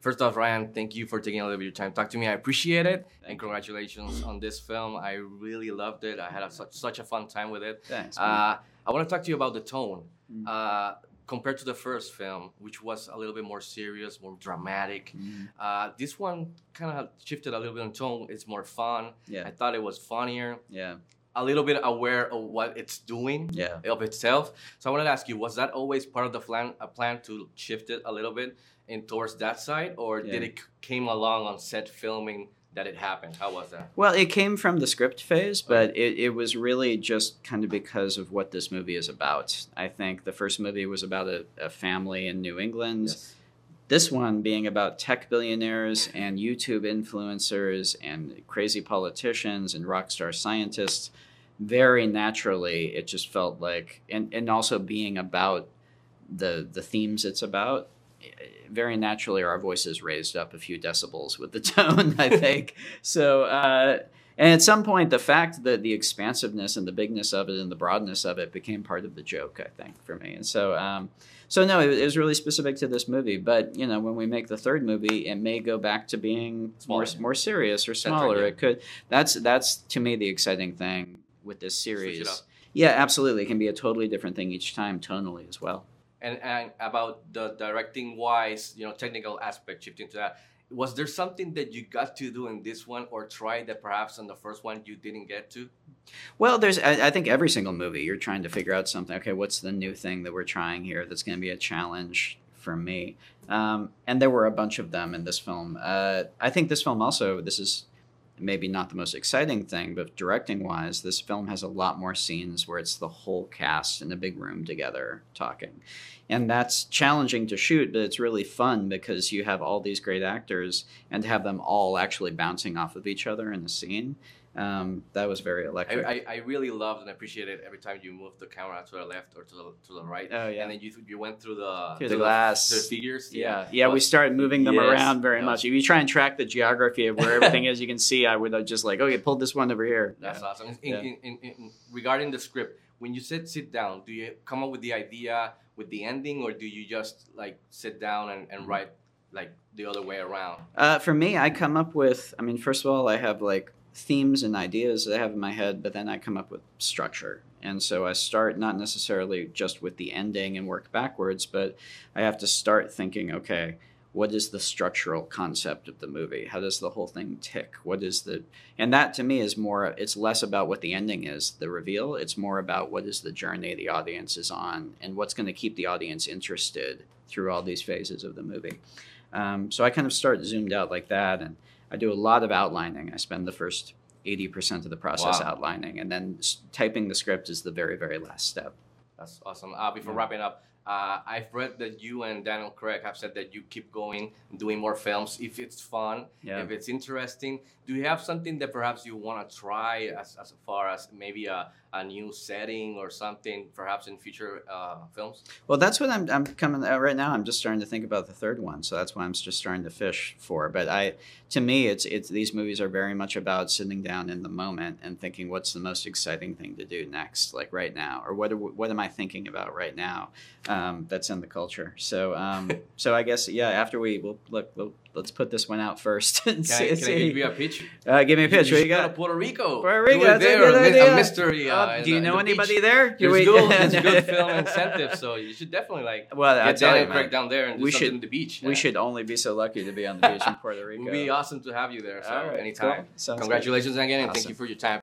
First off, Ryan, thank you for taking a little bit of your time to talk to me. I appreciate it, Thank and congratulations on this film. I really loved it. I had a, such such a fun time with it. Thanks. Uh, I want to talk to you about the tone. Mm. Uh, compared to the first film, which was a little bit more serious, more dramatic, Mhm. uh, this one kind of shifted a little bit in tone. It's more fun. Yeah. I thought it was funnier, Yeah. A little bit aware of what it's doing Yeah. of itself. So I wanted to ask you, was that always part of the plan, a plan to shift it a little bit in towards that side, or did it came along on set filming that it happened? How was that? Well, it came from the script phase, but it, it was really just kind of because of what this movie is about. I think the first movie was about a, a family in New England. This one being about tech billionaires and YouTube influencers and crazy politicians and rock star scientists. Very naturally, it just felt like, and, and also being about the the themes it's about. Very naturally, our voices raised up a few decibels with the tone. I think so. Uh, and at some point, the fact that the expansiveness and the bigness of it and the broadness of it became part of the joke, I think, for me. And so, um, so no, it, it was really specific to this movie. But you know, when we make the third movie, it may go back to being more Smaller. more serious or That's right, smaller. yeah. It could. That's that's to me the exciting thing with this series. Yeah, absolutely. It can be a totally different thing each time, tonally as well. And and about the directing wise, you know, technical aspect, shifting to that. Was there something that you got to do in this one, or try that perhaps in the first one you didn't get to? Well, there's I, I think every single movie you're trying to figure out something. Okay, what's the new thing that we're trying here that's going to be a challenge for me? Um, and there were a bunch of them in this film. Uh, I think this film also this is maybe not the most exciting thing, but directing wise, this film has a lot more scenes where it's the whole cast in a big room together talking. And that's challenging to shoot, but it's really fun because you have all these great actors and to have them all actually bouncing off of each other in the scene. Um, that was very electric. I, I really loved and appreciated every time you moved the camera to the left or to the to the right. Oh, yeah. And then you you went through the Through the glass. the figures. Yeah, yeah, we started moving them Yes, around very yes. much. If you try and track the geography of where everything is, you can see. I would have just like, okay, pulled this one over here. That's Yeah. awesome. In, Yeah. in, in, in, regarding the script, when you said sit down, do you come up with the idea with the ending, or do you just like sit down and, and write like the other way around? Uh, for me, I come up with. I mean, first of all, I have like themes and ideas that I have in my head, but then I come up with structure. And so I start not necessarily just with the ending and work backwards, but I have to start thinking, okay, what is the structural concept of the movie? How does the whole thing tick? What is the and that to me is more it's less about what the ending is, the reveal. It's more about what is the journey the audience is on and what's going to keep the audience interested through all these phases of the movie. Um, so I kind of start zoomed out like that, and I do a lot of outlining. I spend the first 80% of the process Wow. outlining, and then s- typing the script is the very, very last step. That's awesome. Uh, before Yeah. wrapping up, uh, I've read that you and Daniel Craig have said that you keep going, doing more films if it's fun, Yeah. if it's interesting. Do you have something that perhaps you want to try as, as far as maybe a, a new setting or something, perhaps in future uh, films? Well, that's what I'm, I'm coming uh, right now. I'm just starting to think about the third one, so that's why I'm just starting to fish for. But I, to me, it's it's these movies are very much about sitting down in the moment and thinking what's the most exciting thing to do next, like right now, or what what am I thinking about right now? Um, that's in the culture. So um, so I guess yeah. After we we'll look, we'll, let's put this one out first and Can, I, see. I give you a pitch? uh, give me a pitch. You What you got? Puerto Rico. Puerto Rico, that's a there, good a, mi- idea. a mystery. Uh, Uh, do you know the anybody beach. there? There's we- good, there's good film incentive, so you should definitely like Well, get tell Daniel you, man, down there and do we something should- on the beach. we Yeah. should only be so lucky to be on the beach in Puerto Rico. It would be awesome to have you there. So right, anytime. cool. Sounds good. Congratulations again, and thank you for your time.